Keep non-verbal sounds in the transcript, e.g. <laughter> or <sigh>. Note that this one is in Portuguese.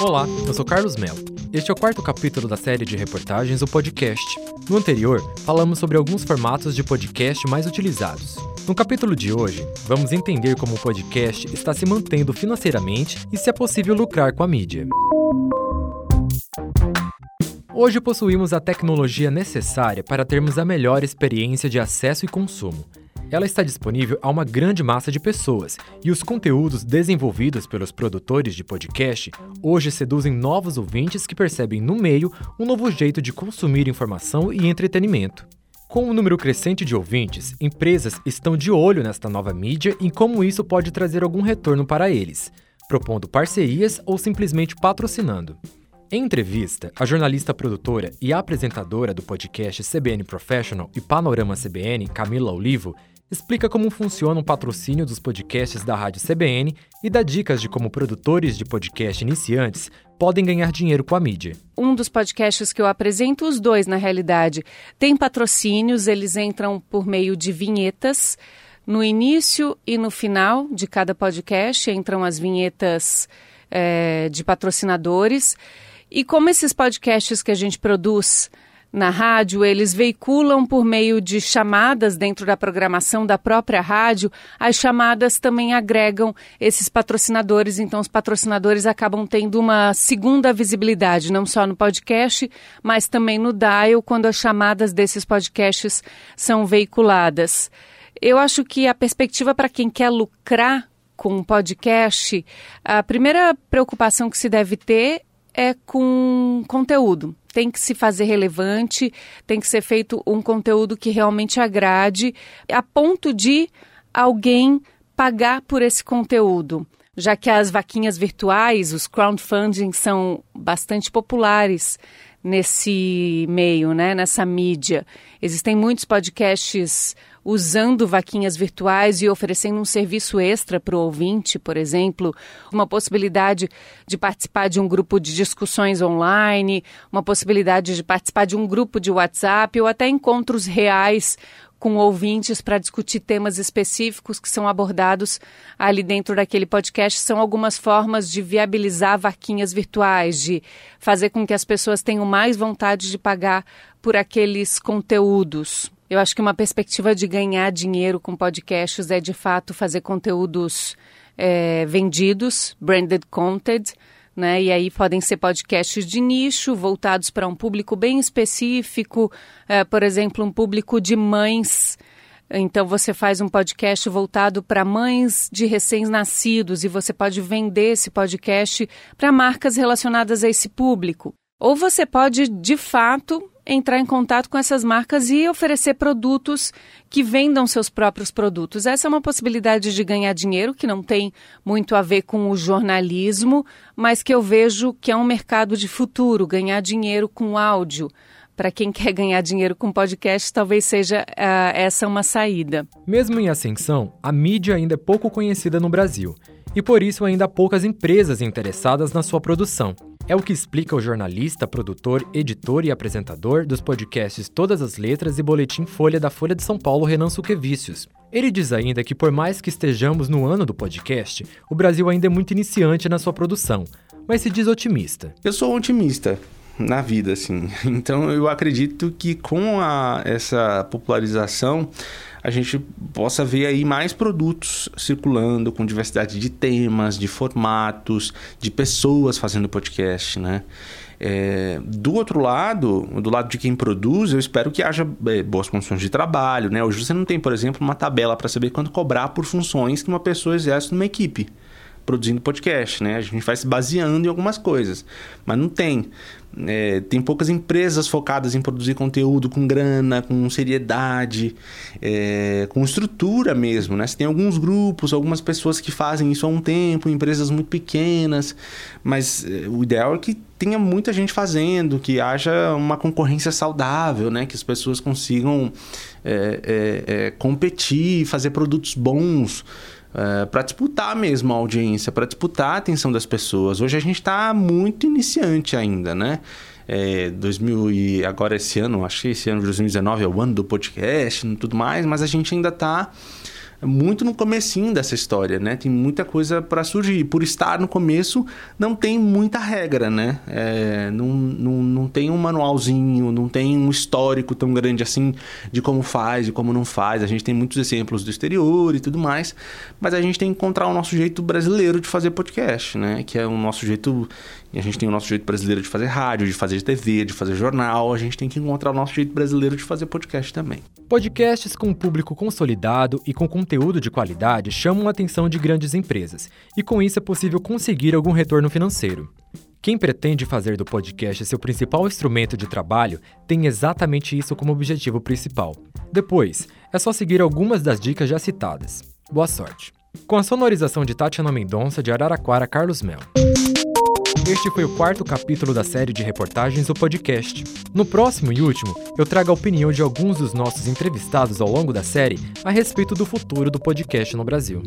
Olá, eu sou Carlos Mello. Este é o quarto capítulo da série de reportagens O Podcast. No anterior, falamos sobre alguns formatos de podcast mais utilizados. No capítulo de hoje, vamos entender como o podcast está se mantendo financeiramente e se é possível lucrar com a mídia. Hoje possuímos a tecnologia necessária para termos a melhor experiência de acesso e consumo. Ela está disponível a uma grande massa de pessoas e os conteúdos desenvolvidos pelos produtores de podcast hoje seduzem novos ouvintes que percebem no meio um novo jeito de consumir informação e entretenimento. Com o um número crescente de ouvintes, empresas estão de olho nesta nova mídia e como isso pode trazer algum retorno para eles, propondo parcerias ou simplesmente patrocinando. Em entrevista, a jornalista produtora e apresentadora do podcast CBN Professional e Panorama CBN, Camila Olivo, explica como funciona o patrocínio dos podcasts da Rádio CBN e dá dicas de como produtores de podcast iniciantes podem ganhar dinheiro com a mídia. Um dos podcasts que eu apresento, os dois na realidade, tem patrocínios, eles entram por meio de vinhetas. No início e no final de cada podcast entram as vinhetas é, de patrocinadores. E como esses podcasts que a gente produz na rádio, eles veiculam por meio de chamadas dentro da programação da própria rádio. As chamadas também agregam esses patrocinadores, então os patrocinadores acabam tendo uma segunda visibilidade, não só no podcast, mas também no dial, quando as chamadas desses podcasts são veiculadas. Eu acho que a perspectiva para quem quer lucrar com um podcast, a primeira preocupação que se deve ter é com conteúdo. Tem que se fazer relevante, tem que ser feito um conteúdo que realmente agrade, a ponto de alguém pagar por esse conteúdo. Já que as vaquinhas virtuais, os crowdfunding são bastante populares nesse meio, né, nessa mídia. Existem muitos podcasts usando vaquinhas virtuais e oferecendo um serviço extra para o ouvinte, por exemplo, uma possibilidade de participar de um grupo de discussões online, uma possibilidade de participar de um grupo de WhatsApp ou até encontros reais com ouvintes para discutir temas específicos que são abordados ali dentro daquele podcast. São algumas formas de viabilizar vaquinhas virtuais, de fazer com que as pessoas tenham mais vontade de pagar por aqueles conteúdos. Eu acho que uma perspectiva de ganhar dinheiro com podcasts é de fato fazer conteúdos é, vendidos, branded content, né? E aí podem ser podcasts de nicho, voltados para um público bem específico, é, por exemplo, um público de mães. Então você faz um podcast voltado para mães de recém-nascidos e você pode vender esse podcast para marcas relacionadas a esse público. Ou você pode, de fato, entrar em contato com essas marcas e oferecer produtos que vendam seus próprios produtos. Essa é uma possibilidade de ganhar dinheiro que não tem muito a ver com o jornalismo, mas que eu vejo que é um mercado de futuro, ganhar dinheiro com áudio. Para quem <laughs> quer ganhar dinheiro com podcast, talvez seja uh, essa uma saída. Mesmo em ascensão, a mídia ainda é pouco conhecida no Brasil e por isso ainda há poucas empresas interessadas na sua produção. É o que explica o jornalista, produtor, editor e apresentador dos podcasts Todas as Letras e Boletim Folha da Folha de São Paulo, Renan Suquevicius. Ele diz ainda que, por mais que estejamos no ano do podcast, o Brasil ainda é muito iniciante na sua produção, mas se diz otimista. Eu sou otimista na vida, assim. <laughs> Então eu acredito que com a, essa popularização a gente possa ver aí mais produtos circulando com diversidade de temas, de formatos, de pessoas fazendo podcast, né? É, do outro lado, do lado de quem produz, eu espero que haja é, boas condições de trabalho, né? Hoje você não tem, por exemplo, uma tabela para saber quanto cobrar por funções que uma pessoa exerce numa equipe produzindo podcast, né? A gente vai se baseando em algumas coisas, mas não tem. É, tem poucas empresas focadas em produzir conteúdo com grana, com seriedade, é, com estrutura mesmo, né? Você tem alguns grupos, algumas pessoas que fazem isso há um tempo, empresas muito pequenas, mas é, o ideal é que tenha muita gente fazendo, que haja uma concorrência saudável, né? Que as pessoas consigam é, é, é, competir, fazer produtos bons. Para disputar mesmo a audiência, para disputar a atenção das pessoas. Hoje a gente está muito iniciante ainda, né? É, 2000 e agora esse ano, acho que esse ano de 2019 é o ano do podcast e tudo mais, mas a gente ainda está muito no comecinho dessa história, né? Tem muita coisa para surgir. Por estar no começo, não tem muita regra, né? É, não, não, não tem um manualzinho, não tem um histórico tão grande assim de como faz e como não faz. A gente tem muitos exemplos do exterior e tudo mais, mas a gente tem que encontrar o nosso jeito brasileiro de fazer podcast, né? Que é o nosso jeito e a gente tem o nosso jeito brasileiro de fazer rádio, de fazer TV, de fazer jornal. A gente tem que encontrar o nosso jeito brasileiro de fazer podcast também. Podcasts com um público consolidado e com conteúdo de qualidade chamam a atenção de grandes empresas, e com isso é possível conseguir algum retorno financeiro. Quem pretende fazer do podcast seu principal instrumento de trabalho tem exatamente isso como objetivo principal. Depois, é só seguir algumas das dicas já citadas. Boa sorte! Com a sonorização de Tatiana Mendonça de Araraquara Carlos Mel. Este foi o quarto capítulo da série de reportagens do podcast. No próximo e último, eu trago a opinião de alguns dos nossos entrevistados ao longo da série a respeito do futuro do podcast no Brasil.